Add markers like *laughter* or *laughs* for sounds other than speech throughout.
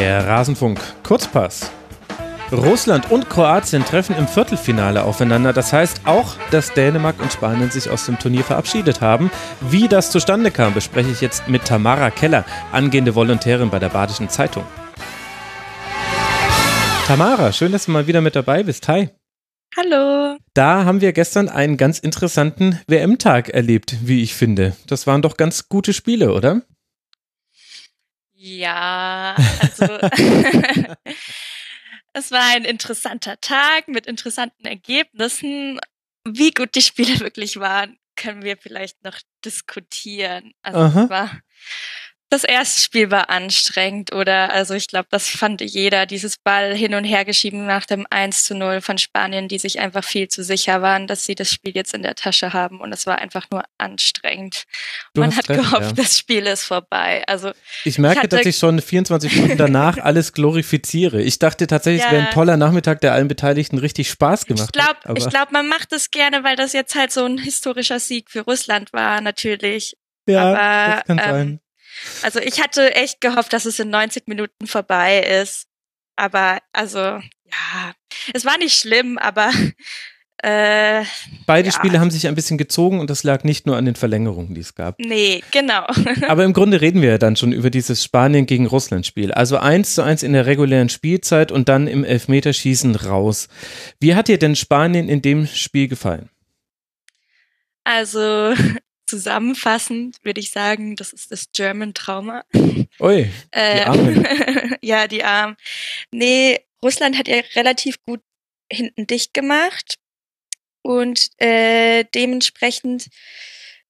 Der Rasenfunk Kurzpass. Russland und Kroatien treffen im Viertelfinale aufeinander. Das heißt auch, dass Dänemark und Spanien sich aus dem Turnier verabschiedet haben. Wie das zustande kam, bespreche ich jetzt mit Tamara Keller, angehende Volontärin bei der Badischen Zeitung. Tamara, schön, dass du mal wieder mit dabei bist. Hi. Hallo. Da haben wir gestern einen ganz interessanten WM-Tag erlebt, wie ich finde. Das waren doch ganz gute Spiele, oder? Ja, also *laughs* es war ein interessanter Tag mit interessanten Ergebnissen. Wie gut die Spiele *laughs* wirklich waren, können wir vielleicht noch diskutieren. Also Aha. es war das erste Spiel war anstrengend, oder? Also ich glaube, das fand jeder, dieses Ball hin und her geschieben nach dem 1 zu 0 von Spanien, die sich einfach viel zu sicher waren, dass sie das Spiel jetzt in der Tasche haben. Und es war einfach nur anstrengend. Du Man hat recht, gehofft, ja. das Spiel ist vorbei. Also ich merke, ich dass ich schon 24 Stunden danach alles glorifiziere. Ich dachte tatsächlich, ja, es wäre ein toller Nachmittag, der allen Beteiligten richtig Spaß gemacht ich glaub, hat. Ich glaube, man macht es gerne, weil das jetzt halt so ein historischer Sieg für Russland war, natürlich. Ja, Aber, das kann ähm, sein. Also ich hatte echt gehofft, dass es in 90 Minuten vorbei ist. Aber also, ja, es war nicht schlimm, aber *laughs* äh, Beide ja. Spiele haben sich ein bisschen gezogen und das lag nicht nur an den Verlängerungen, die es gab. Nee, genau. *laughs* Aber im Grunde reden wir ja dann schon über dieses Spanien gegen Russland Spiel. Also eins zu eins in der regulären Spielzeit und dann im Elfmeterschießen raus. Wie hat dir denn Spanien in dem Spiel gefallen? Also *laughs* zusammenfassend würde ich sagen, das ist das German Trauma. Ui, die *laughs* äh, Armen. *laughs* ja, die Armen. Nee, Russland hat ja relativ gut hinten dicht gemacht und äh, dementsprechend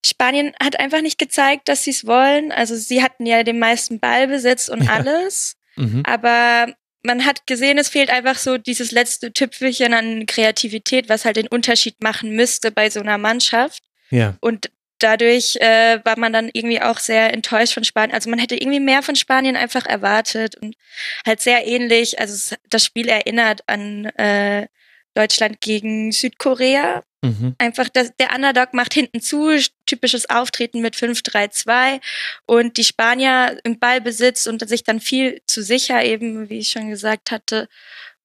Spanien hat einfach nicht gezeigt, dass sie es wollen. Also sie hatten ja den meisten Ballbesitz und *laughs* alles, mhm. aber man hat gesehen, es fehlt einfach so dieses letzte Tüpfelchen an Kreativität, was halt den Unterschied machen müsste bei so einer Mannschaft. Ja. Und dadurch äh, war man dann irgendwie auch sehr enttäuscht von Spanien. Also man hätte irgendwie mehr von Spanien einfach erwartet und halt sehr ähnlich. Also das Spiel erinnert an äh, Deutschland gegen Südkorea. Mhm. Einfach das, der Underdog macht hinten zu, typisches Auftreten mit 5-3-2 und die Spanier im Ballbesitz und sich dann viel zu sicher eben, wie ich schon gesagt hatte.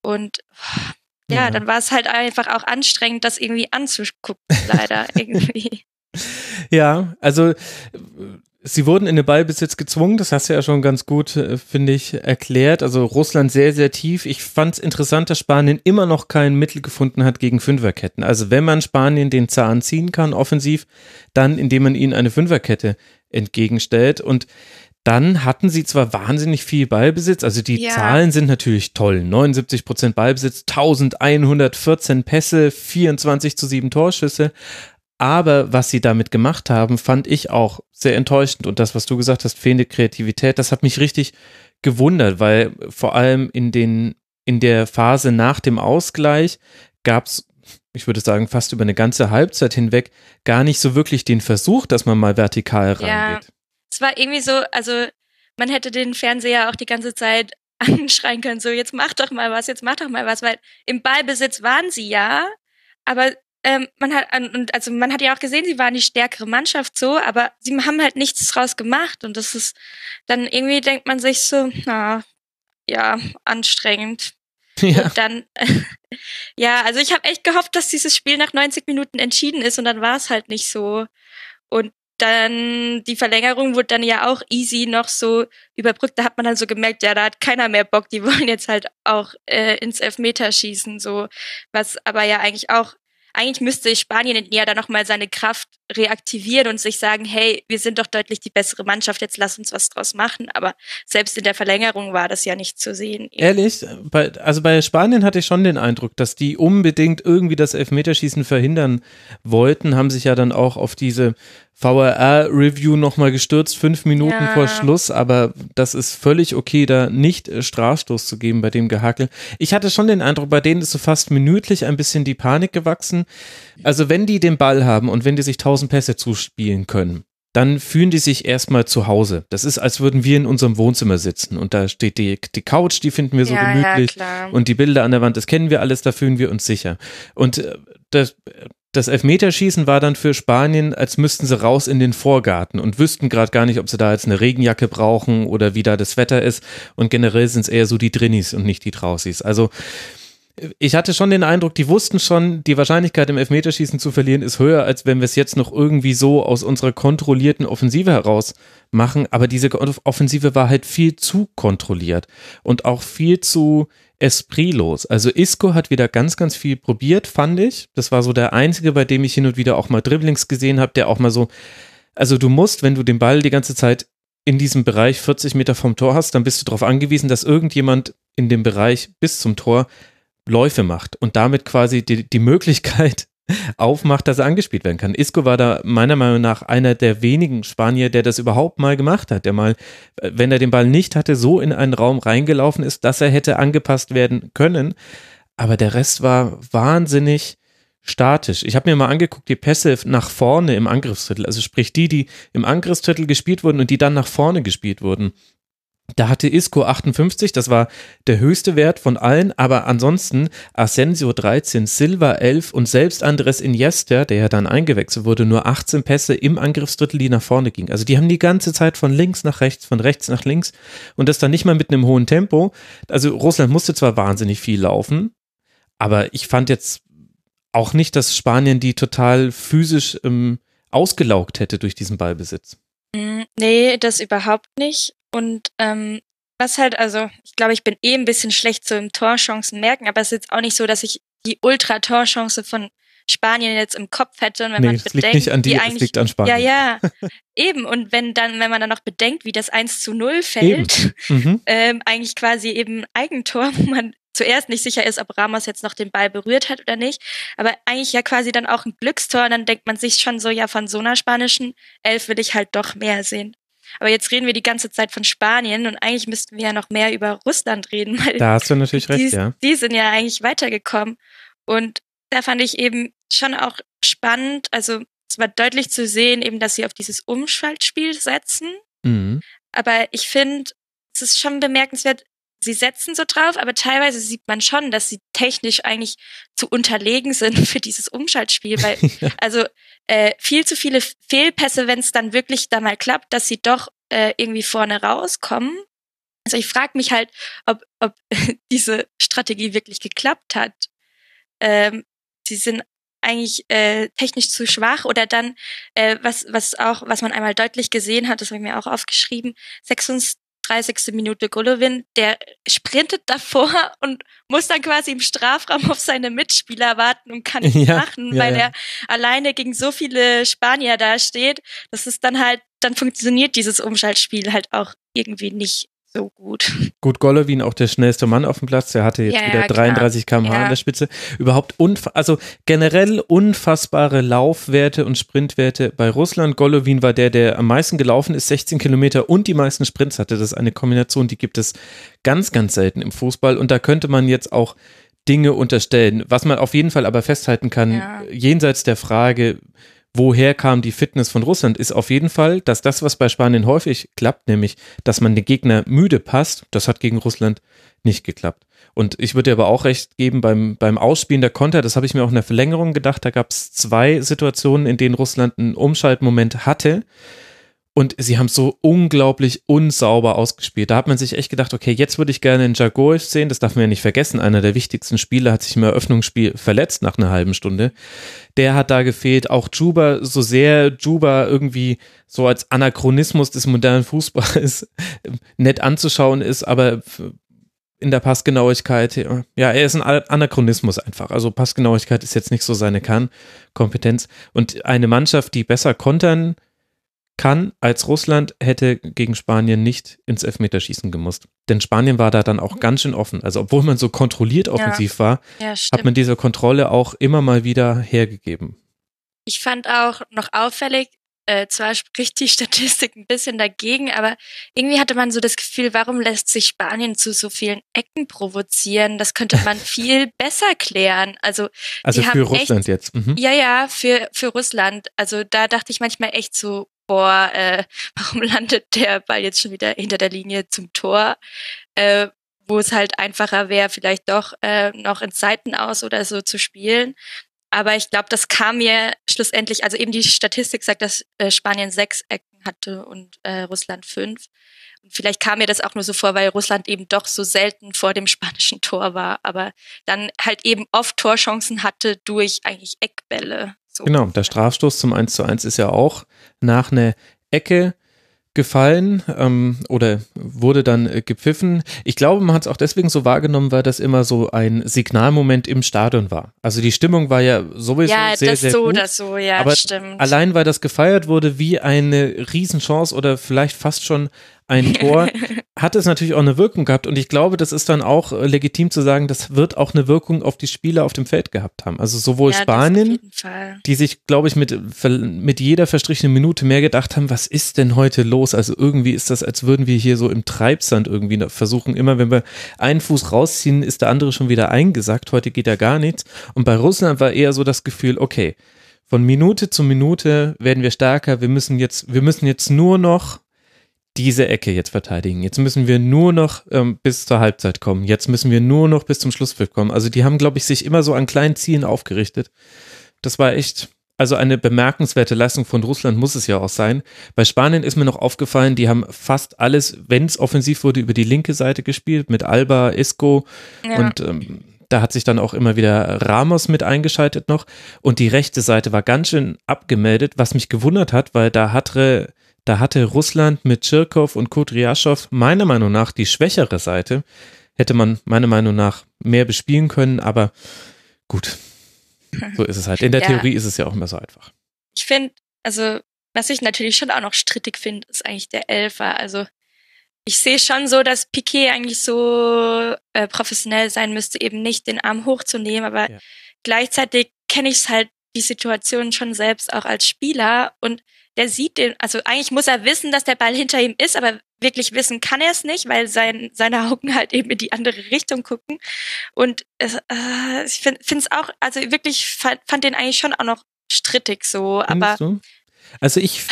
Und ja, ja. dann war es halt einfach auch anstrengend, das irgendwie anzugucken, leider *laughs* irgendwie. Ja, also sie wurden in den Ballbesitz gezwungen, das hast du ja schon ganz gut, äh, finde ich, erklärt. Also Russland sehr, sehr tief. Ich fand es interessant, dass Spanien immer noch kein Mittel gefunden hat gegen Fünferketten. Also wenn man Spanien den Zahn ziehen kann, offensiv, dann indem man ihnen eine Fünferkette entgegenstellt. Und dann hatten sie zwar wahnsinnig viel Ballbesitz, also die ja. Zahlen sind natürlich toll. 79 Prozent Ballbesitz, 1114 Pässe, 24 zu 7 Torschüsse. Aber was sie damit gemacht haben, fand ich auch sehr enttäuschend. Und das, was du gesagt hast, fehlende Kreativität, das hat mich richtig gewundert, weil vor allem in den, in der Phase nach dem Ausgleich gab es, ich würde sagen, fast über eine ganze Halbzeit hinweg gar nicht so wirklich den Versuch, dass man mal vertikal rangeht. Ja, es war irgendwie so, also man hätte den Fernseher auch die ganze Zeit *laughs* anschreien können, so jetzt mach doch mal was, jetzt mach doch mal was, weil im Ballbesitz waren sie ja, aber ähm, man hat und also man hat ja auch gesehen, sie waren die stärkere Mannschaft so, aber sie haben halt nichts draus gemacht und das ist dann irgendwie denkt man sich so, na ja, anstrengend. *laughs* Ja. Und dann *laughs* ja, also ich habe echt gehofft, dass dieses Spiel nach 90 Minuten entschieden ist und dann war es halt nicht so. Und dann die Verlängerung wurde dann ja auch easy noch so überbrückt. Da hat man dann so gemerkt, ja, da hat keiner mehr Bock. Die wollen jetzt halt auch äh, ins Elfmeterschießen so, was aber ja eigentlich auch eigentlich müsste Spanien ja dann nochmal seine Kraft reaktivieren und sich sagen, hey, wir sind doch deutlich die bessere Mannschaft, jetzt lass uns was draus machen. Aber selbst in der Verlängerung war das ja nicht zu sehen. Ehrlich? Bei, also bei Spanien hatte ich schon den Eindruck, dass die unbedingt irgendwie das Elfmeterschießen verhindern wollten, haben sich ja dann auch auf diese VRR-Review nochmal gestürzt, fünf Minuten ja. vor Schluss, aber das ist völlig okay, da nicht äh, Strafstoß zu geben bei dem Gehakel. Ich hatte schon den Eindruck, bei denen ist so fast minütlich ein bisschen die Panik gewachsen. Also wenn die den Ball haben und wenn die sich tausend Pässe zuspielen können, dann fühlen die sich erstmal zu Hause. Das ist, als würden wir in unserem Wohnzimmer sitzen und da steht die, die Couch, die finden wir so ja, gemütlich ja, und die Bilder an der Wand, das kennen wir alles, da fühlen wir uns sicher. Und äh, das, das Elfmeterschießen war dann für Spanien, als müssten sie raus in den Vorgarten und wüssten gerade gar nicht, ob sie da jetzt eine Regenjacke brauchen oder wie da das Wetter ist. Und generell sind es eher so die Drinnis und nicht die Trausis. Also ich hatte schon den Eindruck, die wussten schon, die Wahrscheinlichkeit im Elfmeterschießen zu verlieren ist höher, als wenn wir es jetzt noch irgendwie so aus unserer kontrollierten Offensive heraus machen. Aber diese Offensive war halt viel zu kontrolliert und auch viel zu espritlos. Also Isco hat wieder ganz, ganz viel probiert, fand ich. Das war so der einzige, bei dem ich hin und wieder auch mal Dribblings gesehen habe, der auch mal so, also du musst, wenn du den Ball die ganze Zeit in diesem Bereich 40 Meter vom Tor hast, dann bist du darauf angewiesen, dass irgendjemand in dem Bereich bis zum Tor Läufe macht und damit quasi die, die Möglichkeit *laughs* aufmacht, dass er angespielt werden kann. Isco war da meiner Meinung nach einer der wenigen Spanier, der das überhaupt mal gemacht hat, der mal, wenn er den Ball nicht hatte, so in einen Raum reingelaufen ist, dass er hätte angepasst werden können. Aber der Rest war wahnsinnig statisch. Ich habe mir mal angeguckt, die Pässe nach vorne im Angriffsdrittel, also sprich die, die im Angriffsdrittel gespielt wurden und die dann nach vorne gespielt wurden. Da hatte Isco 58, das war der höchste Wert von allen, aber ansonsten Asensio 13, Silva 11 und selbst Andres Iniesta, der ja dann eingewechselt wurde, nur 18 Pässe im Angriffsdrittel, die nach vorne gingen. Also die haben die ganze Zeit von links nach rechts, von rechts nach links und das dann nicht mal mit einem hohen Tempo. Also Russland musste zwar wahnsinnig viel laufen, aber ich fand jetzt auch nicht, dass Spanien die total physisch ähm, ausgelaugt hätte durch diesen Ballbesitz. Mm, nee, das überhaupt nicht. Und ähm, was halt, also ich glaube, ich bin eh ein bisschen schlecht so im Torchancen merken, aber es ist jetzt auch nicht so, dass ich die Ultra-Torchance von Spanien jetzt im Kopf hätte. Und wenn nee, man bedenkt, liegt nicht an dir, es liegt an Spanien. Ja, ja, eben. Und wenn dann, wenn man dann noch bedenkt, wie das 1 zu 0 fällt, *laughs* mhm. ähm, eigentlich quasi eben Eigentor, wo man zuerst nicht sicher ist, ob Ramos jetzt noch den Ball berührt hat oder nicht, aber eigentlich ja quasi dann auch ein Glückstor und dann denkt man sich schon so, ja, von so einer spanischen Elf will ich halt doch mehr sehen. Aber jetzt reden wir die ganze Zeit von Spanien und eigentlich müssten wir ja noch mehr über Russland reden. Weil da hast du natürlich die, recht, ja. Die sind ja eigentlich weitergekommen. Und da fand ich eben schon auch spannend, also es war deutlich zu sehen, eben, dass sie auf dieses Umschaltspiel setzen. Mhm. Aber ich finde, es ist schon bemerkenswert, sie setzen so drauf, aber teilweise sieht man schon, dass sie technisch eigentlich zu unterlegen sind *laughs* für dieses Umschaltspiel, weil *laughs* also äh, viel zu viele Fehlpässe, wenn es dann wirklich da mal klappt, dass sie doch äh, irgendwie vorne rauskommen. Also ich frage mich halt, ob, ob *laughs* diese Strategie wirklich geklappt hat. Ähm, sie sind eigentlich äh, technisch zu schwach oder dann äh, was was auch was man einmal deutlich gesehen hat, das habe ich mir auch aufgeschrieben, 26, 30. Minute Golovin, der sprintet davor *laughs* und muss dann quasi im Strafraum auf seine Mitspieler warten und kann *laughs* nichts ja, machen, ja, weil ja. er alleine gegen so viele Spanier da steht. Das ist dann halt, dann funktioniert dieses Umschaltspiel halt auch irgendwie nicht so gut. Gut, Golovin auch der schnellste Mann auf dem Platz. Der hatte jetzt ja, wieder 33 km/h ja. an der Spitze. Überhaupt also generell unfassbare Laufwerte und Sprintwerte bei Russland. Golovin war der, der am meisten gelaufen ist, 16 Kilometer und die meisten Sprints hatte. Das ist eine Kombination, die gibt es ganz, ganz selten im Fußball. Und da könnte man jetzt auch Dinge unterstellen. Was man auf jeden Fall aber festhalten kann, ja. jenseits der Frage, woher kam die Fitness von Russland, ist auf jeden Fall, dass das, was bei Spanien häufig klappt, nämlich, dass man den Gegner müde passt, das hat gegen Russland nicht geklappt. Und ich würde dir aber auch recht geben, beim, beim Ausspielen der Konter, das habe ich mir auch in der Verlängerung gedacht, da gab es zwei Situationen, in denen Russland einen Umschaltmoment hatte, und sie haben so unglaublich unsauber ausgespielt. Da hat man sich echt gedacht, okay, jetzt würde ich gerne einen Jagoev sehen. Das darf man ja nicht vergessen. Einer der wichtigsten Spieler hat sich im Eröffnungsspiel verletzt nach einer halben Stunde. Der hat da gefehlt. Auch Juba, so sehr Juba irgendwie so als Anachronismus des modernen Fußballs *laughs* nett anzuschauen ist, aber in der Passgenauigkeit, ja, er ist ein Anachronismus einfach. Also Passgenauigkeit ist jetzt nicht so seine Kernkompetenz. Und eine Mannschaft, die besser kontern kann als Russland hätte gegen Spanien nicht ins Elfmeterschießen gemusst. Denn Spanien war da dann auch ganz schön offen. Also obwohl man so kontrolliert offensiv ja. war, ja, hat man diese Kontrolle auch immer mal wieder hergegeben. Ich fand auch noch auffällig, äh, zwar spricht die *laughs* Statistik ein bisschen dagegen, aber irgendwie hatte man so das Gefühl, warum lässt sich Spanien zu so vielen Ecken provozieren? Das könnte man *laughs* viel besser klären. Also, also für Russland echt, jetzt. Mhm. Ja, ja, für, für Russland. Also da dachte ich manchmal echt so, boah, äh, *laughs* warum landet der Ball jetzt schon wieder hinter der Linie zum Tor? Äh, wo es halt einfacher wäre, vielleicht doch äh, noch in Zeiten aus oder so zu spielen. Aber ich glaube, das kam mir schlussendlich, also eben die Statistik sagt, dass äh, Spanien sechs Ecken hatte und äh, Russland fünf. Und vielleicht kam mir das auch nur so vor, weil Russland eben doch so selten vor dem spanischen Tor war, aber dann halt eben oft Torchancen hatte durch eigentlich Eckbälle. So. Genau, der Strafstoß zum 1 zu 1 ist ja auch nach einer Ecke gefallen ähm, oder wurde dann äh, gepfiffen. Ich glaube, man hat es auch deswegen so wahrgenommen, weil das immer so ein Signalmoment im Stadion war. Also die Stimmung war ja sowieso ja, sehr, das sehr so, gut. Das so, ja, aber stimmt. Allein, weil das gefeiert wurde wie eine Riesenchance oder vielleicht fast schon ein *laughs* Tor, hat es natürlich auch eine Wirkung gehabt. Und ich glaube, das ist dann auch äh, legitim zu sagen, das wird auch eine Wirkung auf die Spieler auf dem Feld gehabt haben. Also sowohl ja, Spanien, die sich, glaube ich, mit, mit jeder verstrichenen Minute mehr gedacht haben, was ist denn heute los? Also irgendwie ist das, als würden wir hier so im Treibsand irgendwie versuchen. Immer wenn wir einen Fuß rausziehen, ist der andere schon wieder eingesackt. Heute geht ja gar nichts. Und bei Russland war eher so das Gefühl, okay, von Minute zu Minute werden wir stärker. Wir müssen jetzt, wir müssen jetzt nur noch diese Ecke jetzt verteidigen. Jetzt müssen wir nur noch ähm, bis zur Halbzeit kommen. Jetzt müssen wir nur noch bis zum Schlusspfiff kommen. Also die haben, glaube ich, sich immer so an kleinen Zielen aufgerichtet. Das war echt, also eine bemerkenswerte Leistung von Russland muss es ja auch sein. Bei Spanien ist mir noch aufgefallen, die haben fast alles, wenn es offensiv wurde, über die linke Seite gespielt, mit Alba, Isco ja. und ähm, da hat sich dann auch immer wieder Ramos mit eingeschaltet noch. Und die rechte Seite war ganz schön abgemeldet, was mich gewundert hat, weil da hatte da hatte Russland mit Tschirkow und Kudryaschow meiner Meinung nach die schwächere Seite. Hätte man meiner Meinung nach mehr bespielen können, aber gut, so ist es halt. In der *laughs* ja. Theorie ist es ja auch immer so einfach. Ich finde, also was ich natürlich schon auch noch strittig finde, ist eigentlich der Elfer. Also ich sehe schon so, dass Piquet eigentlich so äh, professionell sein müsste, eben nicht den Arm hochzunehmen, aber ja. gleichzeitig kenne ich es halt die Situation schon selbst auch als Spieler und der sieht den, also eigentlich muss er wissen, dass der Ball hinter ihm ist, aber wirklich wissen kann er es nicht, weil sein, seine Augen halt eben in die andere Richtung gucken. Und es, äh, ich finde es auch, also wirklich fand, fand den eigentlich schon auch noch strittig so, Findest aber. Du? Also ich.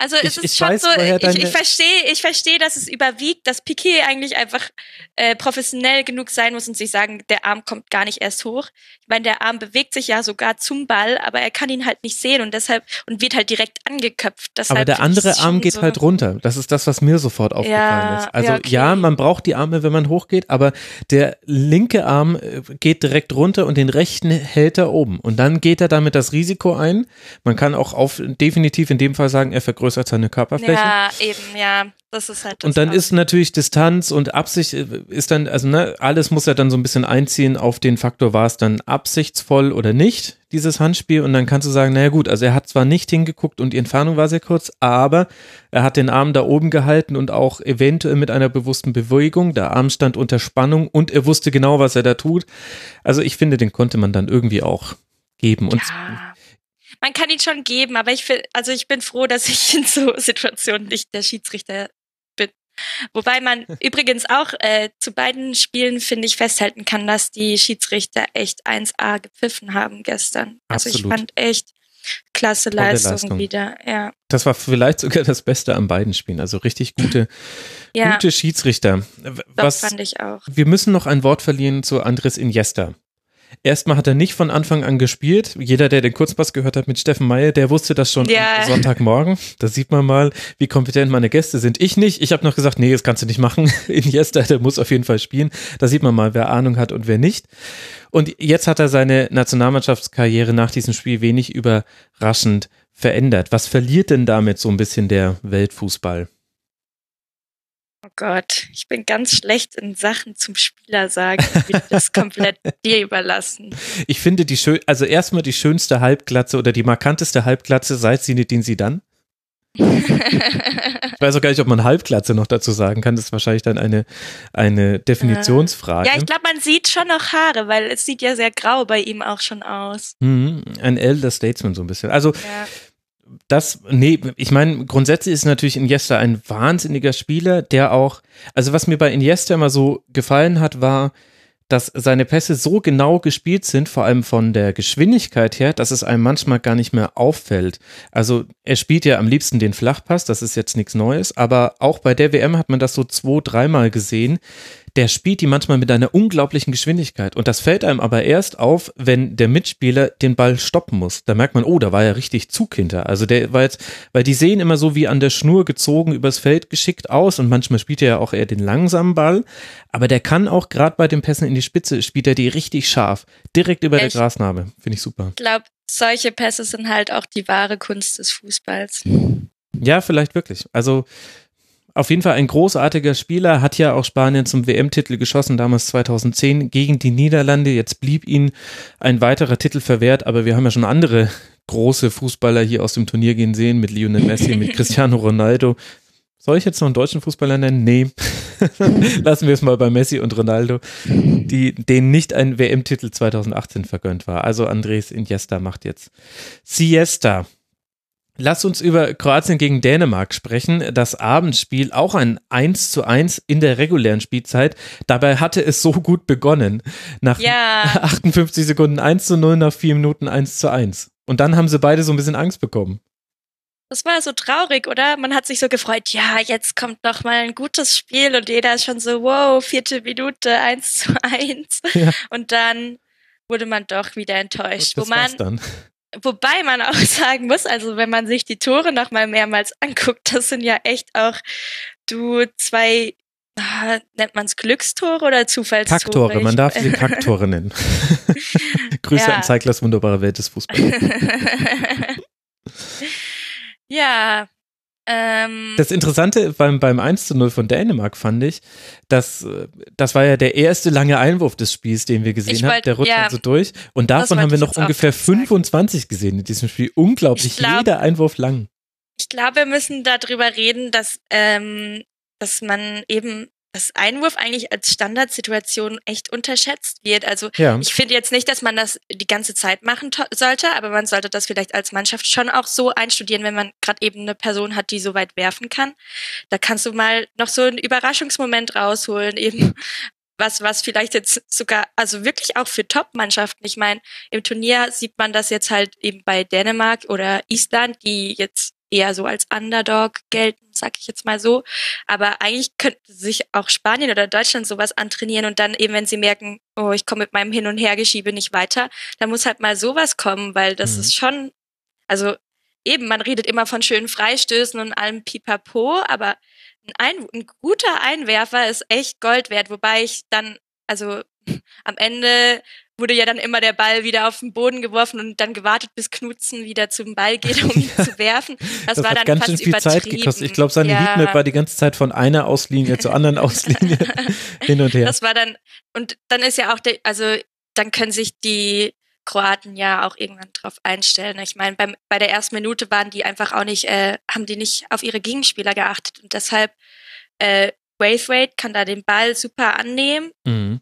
Also es ich, ist ich schon weiß, so, ich, ich verstehe, ich verstehe, dass es überwiegt, dass Piquet eigentlich einfach äh, professionell genug sein muss und sich sagen, der Arm kommt gar nicht erst hoch. Ich meine, der Arm bewegt sich ja sogar zum Ball, aber er kann ihn halt nicht sehen und deshalb und wird halt direkt angeköpft. Deshalb aber der andere Arm geht so halt runter. Das ist das, was mir sofort aufgefallen ja, ist. Also ja, okay. ja, man braucht die Arme, wenn man hochgeht, aber der linke Arm äh, geht direkt runter und den rechten hält er oben. Und dann geht er damit das Risiko ein. Man kann auch auf definitiv in dem Fall sagen, er vergrößert seine Körperfläche. Ja, eben, ja. Das ist halt das Und dann ist natürlich Distanz und Absicht äh, ist dann, also ne, alles muss ja dann so ein bisschen einziehen auf den Faktor, war es dann absichtsvoll oder nicht, dieses Handspiel. Und dann kannst du sagen, naja gut, also er hat zwar nicht hingeguckt und die Entfernung war sehr kurz, aber er hat den Arm da oben gehalten und auch eventuell mit einer bewussten Bewegung. Der Arm stand unter Spannung und er wusste genau, was er da tut. Also ich finde, den konnte man dann irgendwie auch geben. Und ja man kann ihn schon geben, aber ich will, also ich bin froh, dass ich in so *laughs* Situationen nicht der Schiedsrichter bin. Wobei man *laughs* übrigens auch äh, zu beiden Spielen, finde ich, festhalten kann, dass die Schiedsrichter echt 1A gepfiffen haben gestern. Absolut. Also ich fand echt klasse Leistung, Leistung, wieder, ja. Das war vielleicht sogar das Beste an beiden Spielen. Also richtig gute, *laughs* ja. gute Schiedsrichter. Was, das fand ich auch. Wir müssen noch ein Wort verlieren zu Andres Iniesta. Erstmal hat er nicht von Anfang an gespielt. Jeder, der den Kurzpass gehört hat mit Steffen Meyer, der wusste das schon ja. Sonntagmorgen. Da sieht man mal, wie kompetent meine Gäste sind. Ich nicht. Ich habe noch gesagt, nee, das kannst du nicht machen. *laughs* Iniesta, der muss auf jeden Fall spielen. Da sieht man mal, wer Ahnung hat und wer nicht. Und jetzt hat er seine Nationalmannschaftskarriere nach diesem Spiel wenig überraschend verändert. Was verliert denn damit so ein bisschen der Weltfußball? Oh Gott, ich bin ganz schlecht in Sachen zum Spieler sagen. Ich will das *laughs* komplett dir überlassen. Ich finde die schön, also erstmal die schönste Halbglatze oder die markanteste Halbglatze seit Sinedin Sidan. *laughs* ich weiß auch gar nicht, ob man Halbglatze noch dazu sagen kann. Das ist wahrscheinlich dann eine, eine Definitionsfrage. Ja, ich glaube, man sieht schon noch Haare, weil es sieht ja sehr grau bei ihm auch schon aus. Mhm, ein Elder Statesman so ein bisschen. Also ja das, nee, ich meine, grundsätzlich ist natürlich Iniesta ein wahnsinniger Spieler, der auch, also was mir bei Iniesta immer so gefallen hat, war, dass seine Pässe so genau gespielt sind, vor allem von der Geschwindigkeit her, dass es einem manchmal gar nicht mehr auffällt. Also er spielt ja am liebsten den Flachpass, das ist jetzt nichts Neues, aber auch bei der WM hat man das so zwei, dreimal gesehen, der spielt die manchmal mit einer unglaublichen Geschwindigkeit. Und das fällt einem aber erst auf, wenn der Mitspieler den Ball stoppen muss. Da merkt man, oh, da war ja richtig Zug hinter. Also der war jetzt, weil die sehen immer so wie an der Schnur gezogen übers Feld geschickt aus und manchmal spielt er ja auch eher den langsamen Ball. Aber der kann auch gerade bei den Pässen in die Spitze, spielt er die richtig scharf. Direkt über Echt? der Grasnarbe. Finde ich super. Ich glaube, solche Pässe sind halt auch die wahre Kunst des Fußballs. Ja, vielleicht wirklich. Also auf jeden Fall ein großartiger Spieler, hat ja auch Spanien zum WM-Titel geschossen, damals 2010 gegen die Niederlande. Jetzt blieb ihm ein weiterer Titel verwehrt, aber wir haben ja schon andere große Fußballer hier aus dem Turnier gehen sehen, mit Lionel Messi, mit *laughs* Cristiano Ronaldo. Soll ich jetzt noch einen deutschen Fußballer nennen? Nee. *laughs* Lassen wir es mal bei Messi und Ronaldo, die, denen nicht ein WM-Titel 2018 vergönnt war. Also Andres Iniesta macht jetzt Siesta. Lass uns über Kroatien gegen Dänemark sprechen. Das Abendspiel, auch ein 1 zu 1 in der regulären Spielzeit. Dabei hatte es so gut begonnen. Nach ja. *laughs* 58 Sekunden 1 zu 0, nach 4 Minuten 1 zu 1. Und dann haben sie beide so ein bisschen Angst bekommen. Das war so traurig, oder? Man hat sich so gefreut, ja, jetzt kommt noch mal ein gutes Spiel und jeder ist schon so, wow, vierte Minute, 1 zu 1. Ja. Und dann wurde man doch wieder enttäuscht. Das wo man, dann. Wobei man auch *laughs* sagen muss, also wenn man sich die Tore noch mal mehrmals anguckt, das sind ja echt auch du zwei ah, nennt man es Glückstore oder Zufallstore? Kacktore, man darf sie Kacktore *laughs* nennen. *laughs* Grüße ja. an Zeiglers wunderbare Welt des Fußballs. ja, ähm, das Interessante beim, beim 1 zu 0 von Dänemark fand ich, dass das war ja der erste lange Einwurf des Spiels, den wir gesehen haben. Der rutscht ja, so durch. Und davon haben wir noch ungefähr 25 gesehen in diesem Spiel. Unglaublich, glaub, jeder Einwurf lang. Ich glaube, wir müssen darüber reden, dass, ähm, dass man eben dass Einwurf eigentlich als Standardsituation echt unterschätzt wird. Also ja. ich finde jetzt nicht, dass man das die ganze Zeit machen sollte, aber man sollte das vielleicht als Mannschaft schon auch so einstudieren, wenn man gerade eben eine Person hat, die so weit werfen kann. Da kannst du mal noch so einen Überraschungsmoment rausholen, *laughs* eben was, was vielleicht jetzt sogar, also wirklich auch für Top-Mannschaften. Ich meine, im Turnier sieht man das jetzt halt eben bei Dänemark oder Island, die jetzt eher so als Underdog gelten, sag ich jetzt mal so. Aber eigentlich könnte sich auch Spanien oder Deutschland sowas antrainieren und dann eben, wenn sie merken, oh, ich komme mit meinem Hin- und Hergeschiebe nicht weiter, dann muss halt mal sowas kommen, weil das mhm. ist schon, also eben, man redet immer von schönen Freistößen und allem Pipapo, aber ein, ein guter Einwerfer ist echt Gold wert, wobei ich dann, also am Ende wurde ja dann immer der Ball wieder auf den Boden geworfen und dann gewartet, bis Knutzen wieder zum Ball geht, um ihn *laughs* zu werfen. Das, das war dann ganz fast schön viel Zeit gekostet. Ich glaube, seine ja. Heatmap war die ganze Zeit von einer Auslinie zur anderen *laughs* Auslinie *laughs* hin und her. Das war dann, und dann ist ja auch, der, also dann können sich die Kroaten ja auch irgendwann drauf einstellen. Ich meine, beim, bei der ersten Minute waren die einfach auch nicht, äh, haben die nicht auf ihre Gegenspieler geachtet und deshalb äh, Braithwaite kann da den Ball super annehmen mhm.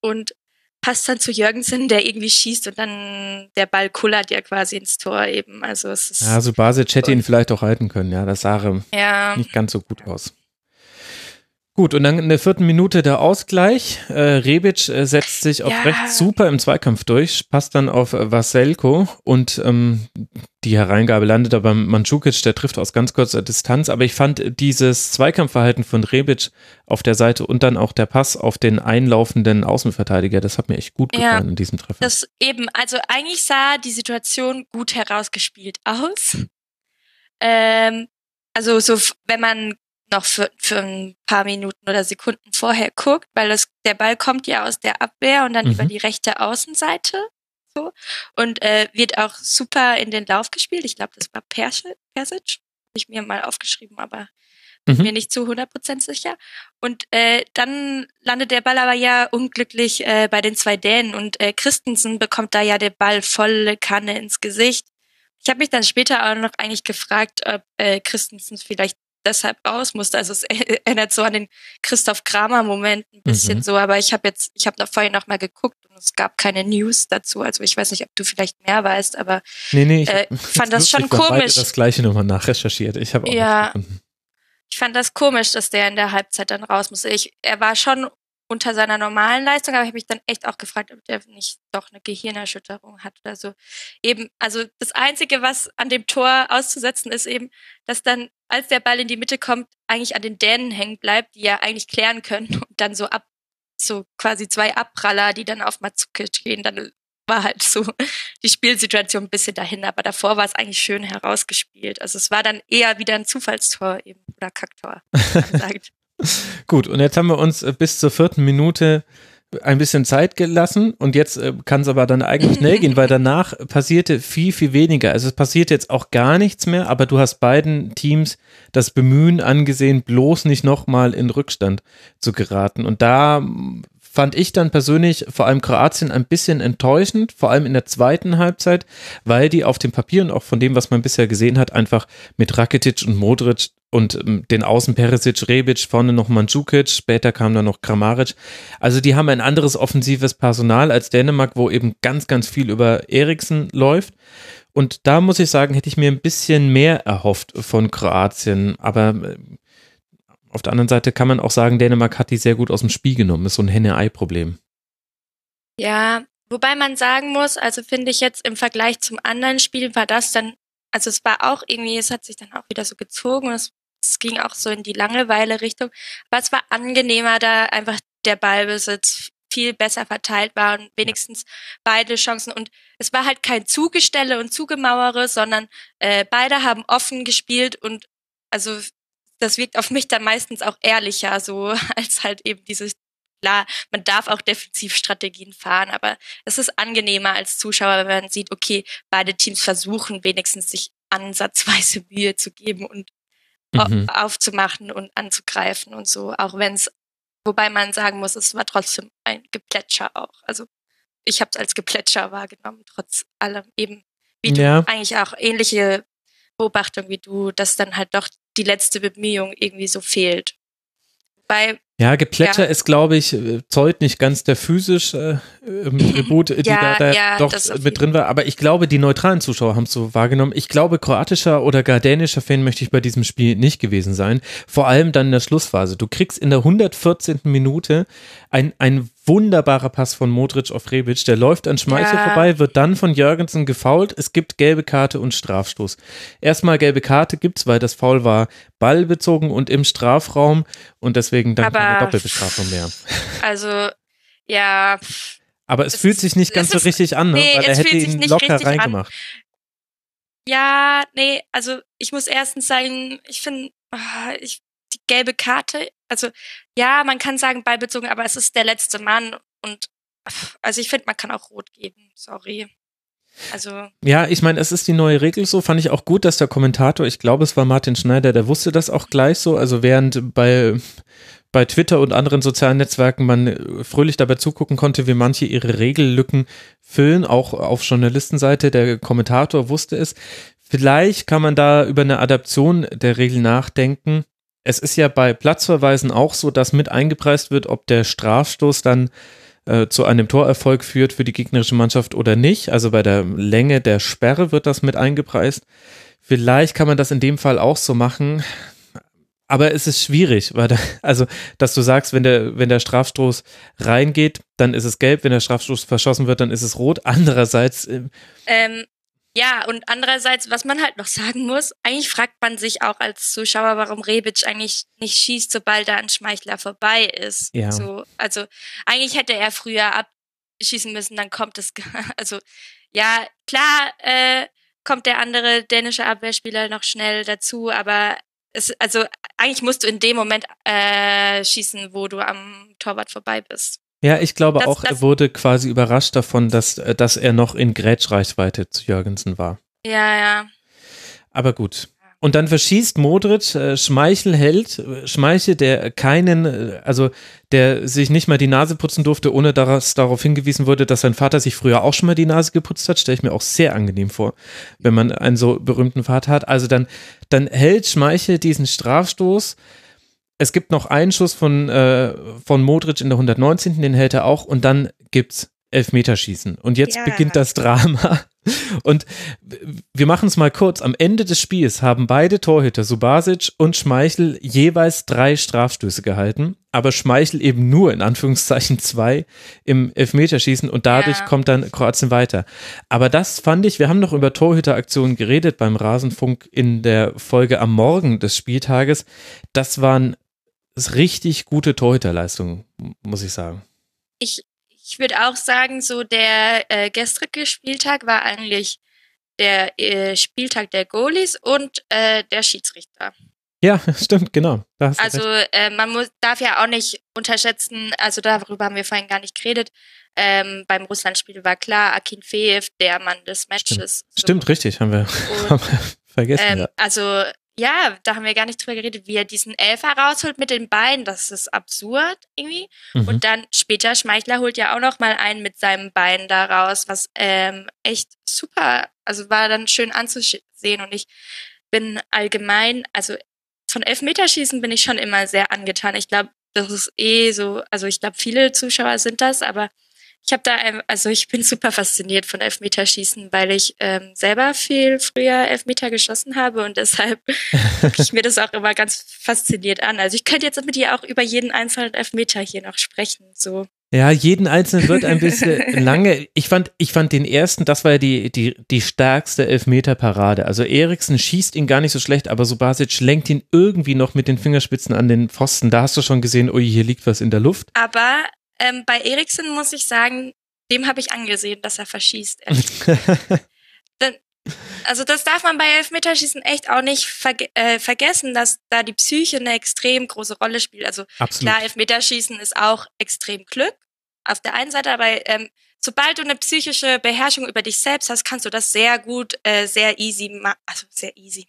Und passt dann zu Jürgensen, der irgendwie schießt und dann der Ball kullert ja quasi ins Tor eben. Also es ist. Ja, also Basic hätte ihn vielleicht auch halten können, ja. Das sah ja. nicht ganz so gut aus. Gut, und dann in der vierten Minute der Ausgleich. Äh, Rebic äh, setzt sich auf ja. rechts super im Zweikampf durch, passt dann auf äh, Vaselko und ähm, die Hereingabe landet aber Mandzukic, der trifft aus ganz kurzer Distanz. Aber ich fand dieses Zweikampfverhalten von Rebic auf der Seite und dann auch der Pass auf den einlaufenden Außenverteidiger, das hat mir echt gut gefallen ja, in diesem Treffer. Das eben, also eigentlich sah die Situation gut herausgespielt aus. Ähm, also so, wenn man noch für, für ein paar Minuten oder Sekunden vorher guckt, weil das, der Ball kommt ja aus der Abwehr und dann mhm. über die rechte Außenseite so und äh, wird auch super in den Lauf gespielt. Ich glaube, das war Persic, Persic, habe ich mir mal aufgeschrieben, aber bin mhm. mir nicht zu 100% sicher. Und äh, dann landet der Ball aber ja unglücklich äh, bei den zwei Dänen und äh, Christensen bekommt da ja der Ball volle Kanne ins Gesicht. Ich habe mich dann später auch noch eigentlich gefragt, ob äh, Christensen vielleicht deshalb raus musste. Also es *laughs* erinnert so an den Christoph Kramer Moment ein bisschen mhm. so, aber ich habe jetzt, ich habe noch vorhin noch mal geguckt und es gab keine News dazu. Also ich weiß nicht, ob du vielleicht mehr weißt, aber nee, nee, ich äh, *laughs* fand das schon komisch. das gleiche nochmal nachrecherchiert. Ich habe ja, ich fand das komisch, dass der in der Halbzeit dann raus musste. Ich, er war schon unter seiner normalen Leistung, aber ich habe mich dann echt auch gefragt, ob der nicht doch eine Gehirnerschütterung hat oder so. Eben, also das Einzige, was an dem Tor auszusetzen ist eben, dass dann, als der Ball in die Mitte kommt, eigentlich an den Dänen hängen bleibt, die ja eigentlich klären können und dann so ab so quasi zwei Abpraller, die dann auf Matsukic gehen, dann war halt so *laughs* die Spielsituation ein bisschen dahin, aber davor war es eigentlich schön herausgespielt. Also es war dann eher wieder ein Zufallstor eben oder Kacktor, gesagt. *laughs* Gut, und jetzt haben wir uns äh, bis zur vierten Minute ein bisschen Zeit gelassen und jetzt äh, kann es aber dann eigentlich schnell gehen, weil danach passierte viel, viel weniger. Also es passiert jetzt auch gar nichts mehr, aber du hast beiden Teams das Bemühen angesehen, bloß nicht nochmal in Rückstand zu geraten. Und da fand ich dann persönlich vor allem Kroatien ein bisschen enttäuschend, vor allem in der zweiten Halbzeit, weil die auf dem Papier und auch von dem, was man bisher gesehen hat, einfach mit Rakitic und Modric und ähm, den Außen Perisic, Rebic, vorne noch Mandzukic, später kam dann noch Kramaric. Also die haben ein anderes offensives Personal als Dänemark, wo eben ganz, ganz viel über Eriksen läuft. Und da muss ich sagen, hätte ich mir ein bisschen mehr erhofft von Kroatien. Aber äh, auf der anderen Seite kann man auch sagen, Dänemark hat die sehr gut aus dem Spiel genommen. Ist so ein Henne-Ei-Problem. Ja, wobei man sagen muss, also finde ich jetzt im Vergleich zum anderen Spiel war das dann, also es war auch irgendwie, es hat sich dann auch wieder so gezogen und es, es ging auch so in die Langeweile-Richtung. Aber es war angenehmer, da einfach der Ballbesitz viel besser verteilt war und wenigstens beide Chancen. Und es war halt kein Zugestelle und Zugemauere, sondern äh, beide haben offen gespielt und also das wirkt auf mich dann meistens auch ehrlicher, so *laughs* als halt eben dieses klar, man darf auch Defensivstrategien fahren, aber es ist angenehmer als Zuschauer, wenn man sieht, okay, beide Teams versuchen wenigstens sich ansatzweise *laughs* Mühe zu geben und mhm. aufzumachen und anzugreifen und so, auch wenn es, wobei man sagen muss, es war trotzdem ein Geplätscher auch. Also ich habe es als Geplätscher wahrgenommen, trotz allem eben, wie ja. du eigentlich auch ähnliche Beobachtung wie du, dass dann halt doch die letzte Bemühung irgendwie so fehlt. Bei ja, Geplätscher ja. ist, glaube ich, äh, zollt nicht ganz der physische äh, Tribut, die ja, da, da ja, doch mit drin war. Aber ich glaube, die neutralen Zuschauer haben es so wahrgenommen. Ich glaube, kroatischer oder gar dänischer Fan möchte ich bei diesem Spiel nicht gewesen sein. Vor allem dann in der Schlussphase. Du kriegst in der 114. Minute ein, ein wunderbarer Pass von Modric auf Rebic. Der läuft an Schmeichel ja. vorbei, wird dann von Jürgensen gefault. Es gibt gelbe Karte und Strafstoß. Erstmal gelbe Karte gibt's, weil das Foul war ballbezogen und im Strafraum und deswegen dann Aber, keine Doppelbestrafung mehr. *laughs* Also, ja. Aber es, es fühlt sich nicht ganz so richtig an, ne? nee, weil er hätte ihn locker reingemacht. An. Ja, nee, also ich muss erstens sagen, ich finde, oh, ich, die gelbe Karte, also ja, man kann sagen beibezogen, aber es ist der letzte Mann und also ich finde, man kann auch rot geben, sorry. Also. Ja, ich meine, es ist die neue Regel so. Fand ich auch gut, dass der Kommentator, ich glaube, es war Martin Schneider, der wusste das auch gleich so. Also während bei, bei Twitter und anderen sozialen Netzwerken man fröhlich dabei zugucken konnte, wie manche ihre Regellücken füllen, auch auf Journalistenseite, der Kommentator wusste es. Vielleicht kann man da über eine Adaption der Regel nachdenken es ist ja bei Platzverweisen auch so, dass mit eingepreist wird, ob der Strafstoß dann äh, zu einem Torerfolg führt für die gegnerische Mannschaft oder nicht. Also bei der Länge der Sperre wird das mit eingepreist. Vielleicht kann man das in dem Fall auch so machen. Aber es ist schwierig, weil da, also, dass du sagst, wenn der, wenn der Strafstoß reingeht, dann ist es gelb, wenn der Strafstoß verschossen wird, dann ist es rot. Andererseits. Äh, ähm, ja, und andererseits, was man halt noch sagen muss, eigentlich fragt man sich auch als Zuschauer, warum Rebic eigentlich nicht schießt, sobald da ein Schmeichler vorbei ist. Ja. So, also eigentlich hätte er früher abschießen müssen, dann kommt es, *laughs* also ja, klar äh, kommt der andere dänische Abwehrspieler noch schnell dazu, aber es, also eigentlich musst du in dem Moment äh, schießen, wo du am Torwart vorbei bist. Ja, ich glaube das, auch, das, er wurde quasi überrascht davon, dass, äh, dass er noch in Grätschreichweite zu Jürgensen war. Ja, ja. Aber gut. Und dann verschießt Modric, äh, Schmeichel hält, äh, Schmeichel, der keinen, äh, also der sich nicht mal die Nase putzen durfte, ohne dass darauf hingewiesen wurde, dass sein Vater sich früher auch schon mal die Nase geputzt hat, stelle ich mir auch sehr angenehm vor, wenn man einen so berühmten Vater hat. Also dann, dann hält Schmeichel diesen Strafstoß es gibt noch einen Schuss von, äh, von Modric in der 119. Den hält er auch und dann gibt's Elfmeterschießen. Und jetzt ja. beginnt das Drama. Und wir machen es mal kurz. Am Ende des Spiels haben beide Torhüter, Subasic und Schmeichel, jeweils drei Strafstöße gehalten. Aber Schmeichel eben nur in Anführungszeichen zwei im Elfmeterschießen und dadurch ja. kommt dann Kroatien weiter. Aber das fand ich, wir haben noch über Torhüteraktionen geredet beim Rasenfunk in der Folge am Morgen des Spieltages. Das waren ist richtig gute Torhüterleistung, muss ich sagen. Ich, ich würde auch sagen, so der äh, gestrige Spieltag war eigentlich der äh, Spieltag der Goalies und äh, der Schiedsrichter. Ja, *laughs* stimmt, genau. also äh, man muss, darf ja auch nicht unterschätzen, also darüber haben wir vorhin gar nicht geredet. Ähm, beim Russland-Spiel war klar, Akin Feev, der Mann des Matches. Stimmt, so. Stimmt richtig, haben wir, *laughs* haben wir vergessen. Ähm, ja. Also ja, da haben wir gar nicht drüber geredet, wie er diesen Elfer rausholt mit den Beinen. Das ist absurd irgendwie. Mhm. Und dann später Schmeichler holt ja auch noch mal einen mit seinem Bein da raus, was ähm, echt super, also war dann schön anzusehen. Und ich bin allgemein, also von Elfmeterschießen bin ich schon immer sehr angetan. Ich glaube, das ist eh so, also ich glaube, viele Zuschauer sind das, aber ich habe da, also ich bin super fasziniert von Elfmeterschießen, weil ich ähm, selber viel früher Elfmeter geschossen habe und deshalb *laughs* gucke ich mir das auch immer ganz fasziniert an. Also ich könnte jetzt mit dir auch über jeden einzelnen Elfmeter hier noch sprechen, so. Ja, jeden einzelnen wird ein bisschen *laughs* lange. Ich fand, ich fand den ersten, das war ja die, die, die stärkste Elfmeter-Parade. Also Eriksen schießt ihn gar nicht so schlecht, aber Subasic lenkt ihn irgendwie noch mit den Fingerspitzen an den Pfosten. Da hast du schon gesehen, ui, hier liegt was in der Luft. Aber ähm, bei Eriksen muss ich sagen, dem habe ich angesehen, dass er verschießt. *laughs* Dann, also das darf man bei Elfmeterschießen echt auch nicht verge äh, vergessen, dass da die Psyche eine extrem große Rolle spielt. Also Absolut. klar, Elfmeterschießen ist auch extrem Glück auf der einen Seite, aber ähm, sobald du eine psychische Beherrschung über dich selbst hast, kannst du das sehr gut, äh, sehr easy, also sehr easy,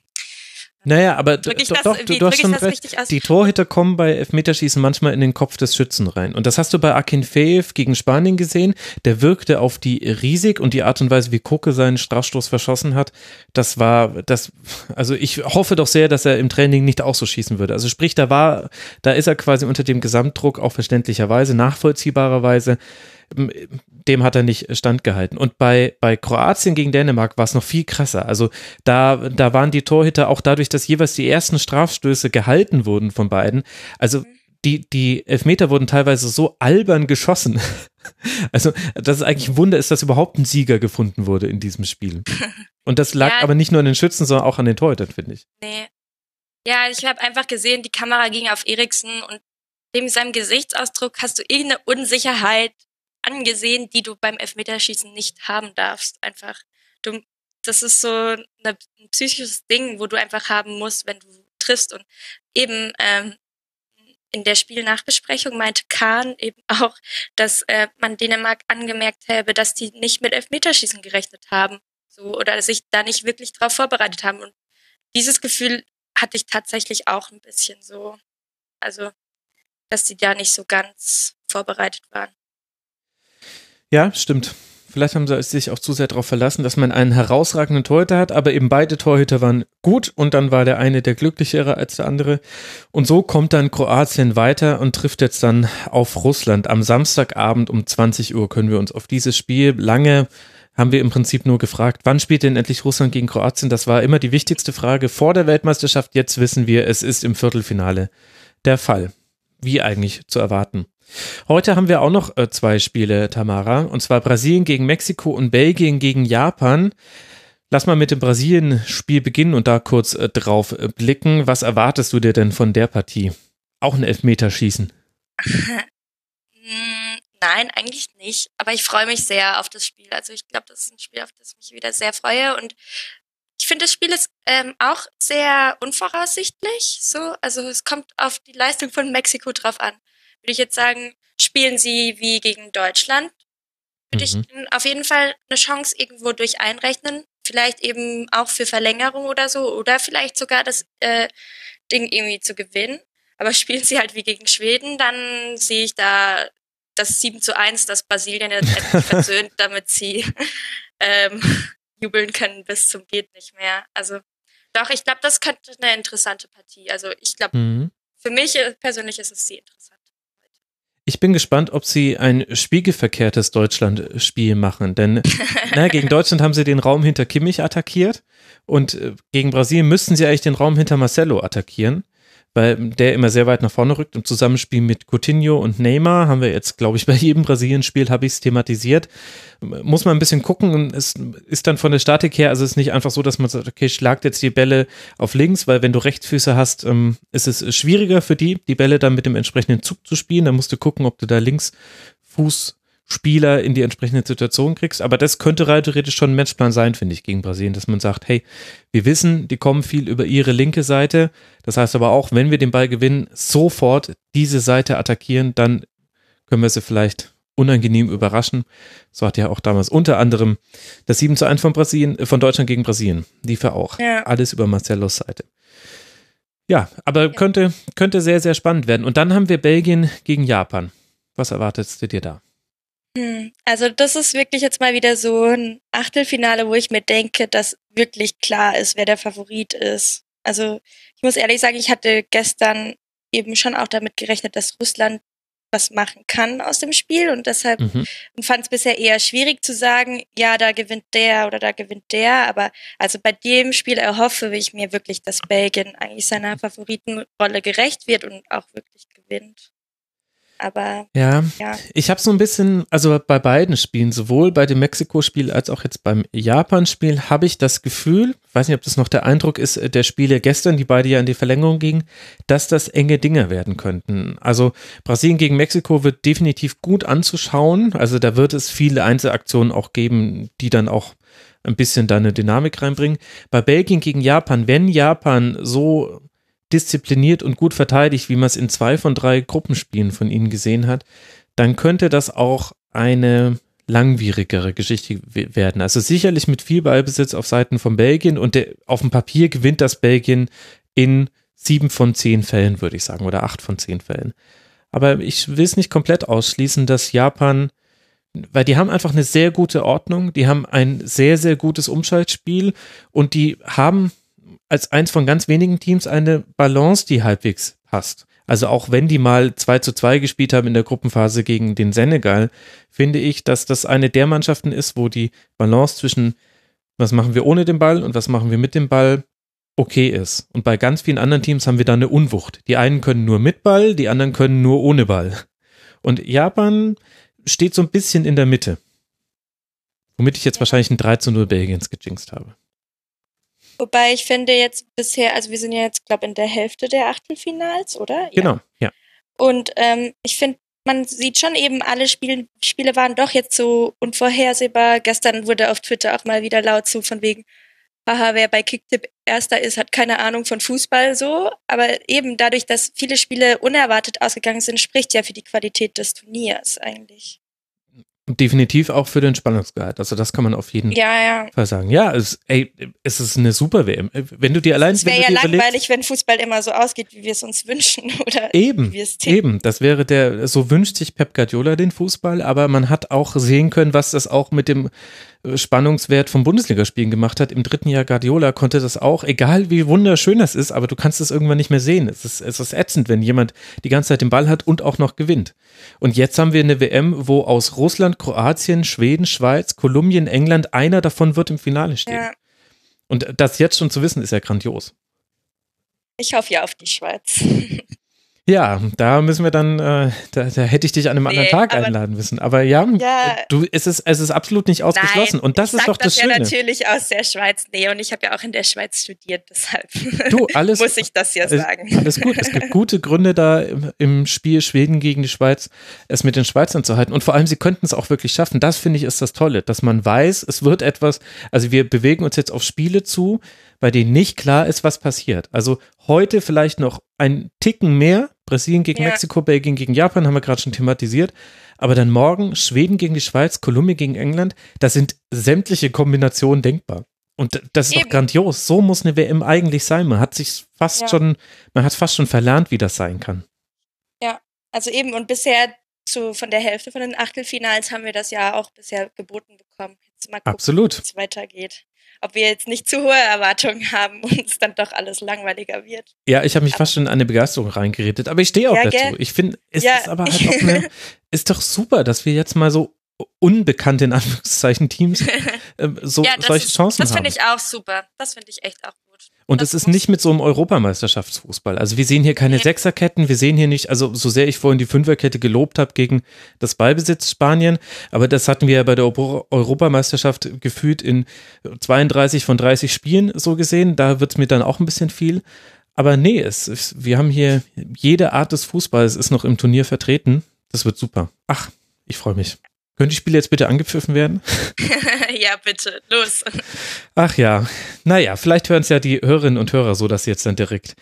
naja, aber doch, das, doch, du, du hast schon recht. Die Torhüter kommen bei Elfmeterschießen manchmal in den Kopf des Schützen rein. Und das hast du bei Akin Feev gegen Spanien gesehen. Der wirkte auf die Risik und die Art und Weise, wie Kucke seinen Strafstoß verschossen hat. Das war, das, also ich hoffe doch sehr, dass er im Training nicht auch so schießen würde. Also sprich, da war, da ist er quasi unter dem Gesamtdruck auch verständlicherweise, nachvollziehbarerweise dem hat er nicht standgehalten. Und bei, bei Kroatien gegen Dänemark war es noch viel krasser. Also da, da waren die Torhüter auch dadurch, dass jeweils die ersten Strafstöße gehalten wurden von beiden. Also die, die Elfmeter wurden teilweise so albern geschossen. *laughs* Also, das ist eigentlich ein Wunder ist, dass überhaupt ein Sieger gefunden wurde in diesem Spiel. *laughs* Und das lag ja. aber nicht nur an den Schützen, sondern auch an den Torhütern, finde ich. Nee. Ja, ich habe einfach gesehen, die Kamera ging auf Eriksen und dem seinem Gesichtsausdruck hast du irgendeine Unsicherheit angesehen, die du beim Elfmeterschießen nicht haben darfst. Einfach, du, das ist so eine, ein psychisches Ding, wo du einfach haben musst, wenn du triffst. Und eben ähm, in der Spielnachbesprechung meinte Kahn eben auch, dass äh, man Dänemark angemerkt habe, dass die nicht mit Elfmeterschießen gerechnet haben, so oder sich da nicht wirklich drauf vorbereitet haben. Und dieses Gefühl hatte ich tatsächlich auch ein bisschen so, also dass die da nicht so ganz vorbereitet waren. Ja, stimmt. Vielleicht haben sie sich auch zu sehr darauf verlassen, dass man einen herausragenden Torhüter hat, aber eben beide Torhüter waren gut und dann war der eine der glücklichere als der andere. Und so kommt dann Kroatien weiter und trifft jetzt dann auf Russland. Am Samstagabend um 20 Uhr können wir uns auf dieses Spiel lange haben wir im Prinzip nur gefragt, wann spielt denn endlich Russland gegen Kroatien? Das war immer die wichtigste Frage vor der Weltmeisterschaft. Jetzt wissen wir, es ist im Viertelfinale der Fall. Wie eigentlich zu erwarten. Heute haben wir auch noch äh, zwei Spiele, Tamara, und zwar Brasilien gegen Mexiko und Belgien gegen Japan. Lass mal mit dem Brasilien-Spiel beginnen und da kurz äh, drauf äh, blicken. Was erwartest du dir denn von der Partie? Auch ein Elfmeterschießen? *laughs* Nein, eigentlich nicht. Aber ich freue mich sehr auf das Spiel. Also ich glaube, das ist ein Spiel, auf das ich mich wieder sehr freue. Und ich finde, das Spiel ist ähm, auch sehr unvoraussichtlich. So, also es kommt auf die Leistung von Mexiko drauf an würde ich jetzt sagen, spielen sie wie gegen Deutschland, würde mhm. ich auf jeden Fall eine Chance irgendwo durch einrechnen. Vielleicht eben auch für Verlängerung oder so oder vielleicht sogar das äh, Ding irgendwie zu gewinnen. Aber *laughs* spielen sie halt wie gegen Schweden, dann sehe ich da das 7 zu 1, das Brasilien jetzt endlich *laughs* versöhnt, damit sie *laughs* ähm, jubeln können bis zum geht nicht mehr. Also doch, ich glaube, das könnte eine interessante Partie. Also ich glaube, mhm. für mich persönlich ist es sehr interessant. Ich bin gespannt, ob sie ein spiegelverkehrtes Deutschland-Spiel machen, denn *laughs* na, gegen Deutschland haben sie den Raum hinter Kimmich attackiert und äh, gegen Brasilien müssten sie eigentlich den Raum hinter Marcelo attackieren, weil der immer sehr weit nach vorne rückt. Im Zusammenspiel mit Coutinho und Neymar haben wir jetzt, glaube ich, *laughs* bei jedem Brasilien-Spiel habe ich es thematisiert. Muss man ein bisschen gucken. Es ist dann von der Statik her, also es ist nicht einfach so, dass man sagt, okay, schlagt jetzt die Bälle auf links, weil wenn du Rechtsfüße hast, ähm, ist es schwieriger für die, die Bälle dann mit dem entsprechenden Zug zu spielen. Da musst du gucken, ob du da links Fuß Spieler in die entsprechende Situation kriegst. Aber das könnte rein theoretisch schon ein Matchplan sein, finde ich, gegen Brasilien, dass man sagt, hey, wir wissen, die kommen viel über ihre linke Seite. Das heißt aber auch, wenn wir den Ball gewinnen, sofort diese Seite attackieren, dann können wir sie vielleicht unangenehm überraschen. So hat ja auch damals unter anderem das 7 zu 1 von Brasilien, äh, von Deutschland gegen Brasilien. Lief ja auch. Ja. Alles über Marcellos Seite. Ja, aber könnte, könnte sehr, sehr spannend werden. Und dann haben wir Belgien gegen Japan. Was erwartest du dir da? Hm, also das ist wirklich jetzt mal wieder so ein Achtelfinale, wo ich mir denke, dass wirklich klar ist, wer der Favorit ist. Also ich muss ehrlich sagen, ich hatte gestern eben schon auch damit gerechnet, dass Russland was machen kann aus dem Spiel und deshalb mhm. fand es bisher eher schwierig zu sagen, ja, da gewinnt der oder da gewinnt der, aber also bei dem Spiel erhoffe ich mir wirklich, dass Belgien eigentlich seiner Favoritenrolle gerecht wird und auch wirklich gewinnt. Aber ja, ja. ich habe so ein bisschen, also bei beiden Spielen, sowohl bei dem Mexiko-Spiel als auch jetzt beim Japan-Spiel, habe ich das Gefühl, weiß nicht, ob das noch der Eindruck ist, äh, der Spiele gestern, die beide ja in die Verlängerung gingen, dass das enge Dinge werden könnten. Also Brasilien gegen Mexiko wird definitiv gut anzuschauen. Also da wird es viele Einzelaktionen auch geben, die dann auch ein bisschen da eine Dynamik reinbringen. Bei Belgien gegen Japan, wenn Japan so diszipliniert und gut verteidigt, wie man es in zwei von drei Gruppenspielen von ihnen gesehen hat, dann könnte das auch eine langwierigere Geschichte werden. Also sicherlich mit viel Ballbesitz auf Seiten von Belgien und der, auf dem Papier gewinnt das Belgien in sieben von zehn Fällen, würde ich sagen, oder acht von zehn Fällen. Aber ich will es nicht komplett ausschließen, dass Japan, weil die haben einfach eine sehr gute Ordnung, die haben ein sehr, sehr gutes Umschaltspiel und die haben als eins von ganz wenigen Teams eine Balance, die halbwegs passt. Also auch wenn die mal 2 zu 2 gespielt haben in der Gruppenphase gegen den Senegal, finde ich, dass das eine der Mannschaften ist, wo die Balance zwischen was machen wir ohne den Ball und was machen wir mit dem Ball okay ist. Und bei ganz vielen anderen Teams haben wir da eine Unwucht. Die einen können nur mit Ball, die anderen können nur ohne Ball. Und Japan steht so ein bisschen in der Mitte. Womit ich jetzt wahrscheinlich ein 3 zu 0 Belgiens gejinxt habe. Wobei ich finde jetzt bisher, also wir sind ja jetzt, glaube ich, in der Hälfte der Achtelfinals, oder? Genau, ja. Und ähm, ich finde, man sieht schon eben, alle Spiele, Spiele waren doch jetzt so unvorhersehbar. Gestern wurde auf Twitter auch mal wieder laut zu von wegen, haha, wer bei Kicktip Erster ist, hat keine Ahnung von Fußball so. Aber eben dadurch, dass viele Spiele unerwartet ausgegangen sind, spricht ja für die Qualität des Turniers eigentlich definitiv auch für den Spannungsgehalt. Also das kann man auf jeden ja, ja. Fall sagen. Ja, es, ey, es ist eine super WM. Wenn du dir allein, es wäre ja langweilig, wenn Fußball immer so ausgeht, wie wir es uns wünschen *laughs* oder eben, wie wir es Eben, das wäre der. So wünscht sich Pep Guardiola den Fußball, aber man hat auch sehen können, was das auch mit dem Spannungswert vom Bundesligaspielen gemacht hat. Im dritten Jahr Guardiola konnte das auch, egal wie wunderschön das ist, aber du kannst es irgendwann nicht mehr sehen. Es ist, es ist ätzend, wenn jemand die ganze Zeit den Ball hat und auch noch gewinnt. Und jetzt haben wir eine WM, wo aus Russland, Kroatien, Schweden, Schweiz, Kolumbien, England einer davon wird im Finale stehen. Ja. Und das jetzt schon zu wissen, ist ja grandios. Ich hoffe ja auf die Schweiz. *laughs* Ja, da müssen wir dann, äh, da, da, hätte ich dich an einem nee, anderen Tag einladen müssen. Aber ja, ja, du, es, ist, es ist absolut nicht ausgeschlossen. Nein, und das ist doch das, das Schöne. Ja, natürlich aus der Schweiz. Nee, und ich habe ja auch in der Schweiz studiert, deshalb du, *laughs* alles, muss ich das ja sagen. Alles gut. Es gibt gute Gründe da im, im, Spiel Schweden gegen die Schweiz, es mit den Schweizern zu halten. Und vor allem, sie könnten es auch wirklich schaffen. Das finde ich ist das Tolle, dass man weiß, es wird etwas, also wir bewegen uns jetzt auf Spiele zu, bei denen nicht klar ist, was passiert. Also heute vielleicht noch ein Ticken mehr. Brasilien gegen ja. Mexiko, Belgien gegen Japan haben wir gerade schon thematisiert. Aber dann morgen Schweden gegen die Schweiz, Kolumbien gegen England. Da sind sämtliche Kombinationen denkbar. Und das ist Eben. doch grandios. So muss eine WM eigentlich sein. Man hat sich fast ja. schon, man hat fast schon verlernt, wie das sein kann. Ja, also eben. Und bisher zu, von der Hälfte von den Achtelfinals haben wir das ja auch bisher geboten bekommen. Jetzt mal gucken, Absolut. wie es weitergeht ob wir jetzt nicht zu hohe Erwartungen haben und es dann doch alles langweiliger wird. Ja, ich habe mich aber fast schon in eine Begeisterung reingeredet, aber ich stehe auch ja, dazu. Gell? Ich finde, es ja. ist aber halt *laughs* auch eine, ist doch super, dass wir jetzt mal so unbekannte in Anführungszeichen Teams *laughs* äh, so ja, das solche ist, Chancen Das haben. finde ich auch super. Das finde ich echt auch. Und Das es ist nicht mit so einem Europameisterschaftsfußball. Also wir sehen hier keine Nee. Sechserketten, wir sehen hier nicht, also so sehr ich vorhin die Fünferkette gelobt habe gegen das Ballbesitz Spanien, aber das hatten wir ja bei der Euro- Europameisterschaft gefühlt in 32 von 30 Spielen so gesehen. Da wird es mir dann auch ein bisschen viel. Aber nee, es, es, wir haben hier jede Art des Fußballs ist noch im Turnier vertreten. Das wird super. Ach, ich freue mich. Können die Spiele jetzt bitte angepfiffen werden? *laughs* ja, bitte, los. Ach ja, naja, vielleicht hören es ja die Hörerinnen und Hörer so, dass sie jetzt dann direkt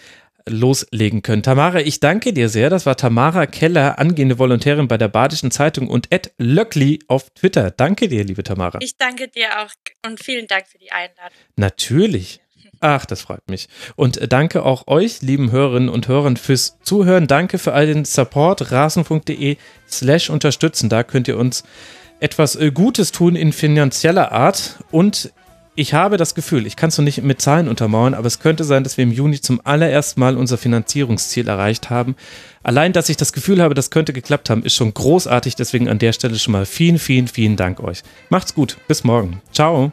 loslegen können. Tamara, ich danke dir sehr. Das war Tamara Keller, angehende Volontärin bei der Badischen Zeitung und Ed Löckli auf Twitter. Danke dir, liebe Tamara. Ich danke dir auch und vielen Dank für die Einladung. Natürlich. Ach, das freut mich. Und äh, danke auch euch, lieben Hörerinnen und Hörern, fürs Zuhören. Danke für all den Support. rasenfunk.de slash unterstützen. Da könnt ihr uns etwas äh, Gutes tun in finanzieller Art. Und ich habe das Gefühl, ich kann es noch nicht mit Zahlen untermauern, aber es könnte sein, dass wir im Juni zum allerersten Mal unser Finanzierungsziel erreicht haben. Allein, dass ich das Gefühl habe, das könnte geklappt haben, ist schon großartig. Deswegen an der Stelle schon mal vielen, vielen, vielen Dank euch. Macht's gut. Bis morgen. Ciao.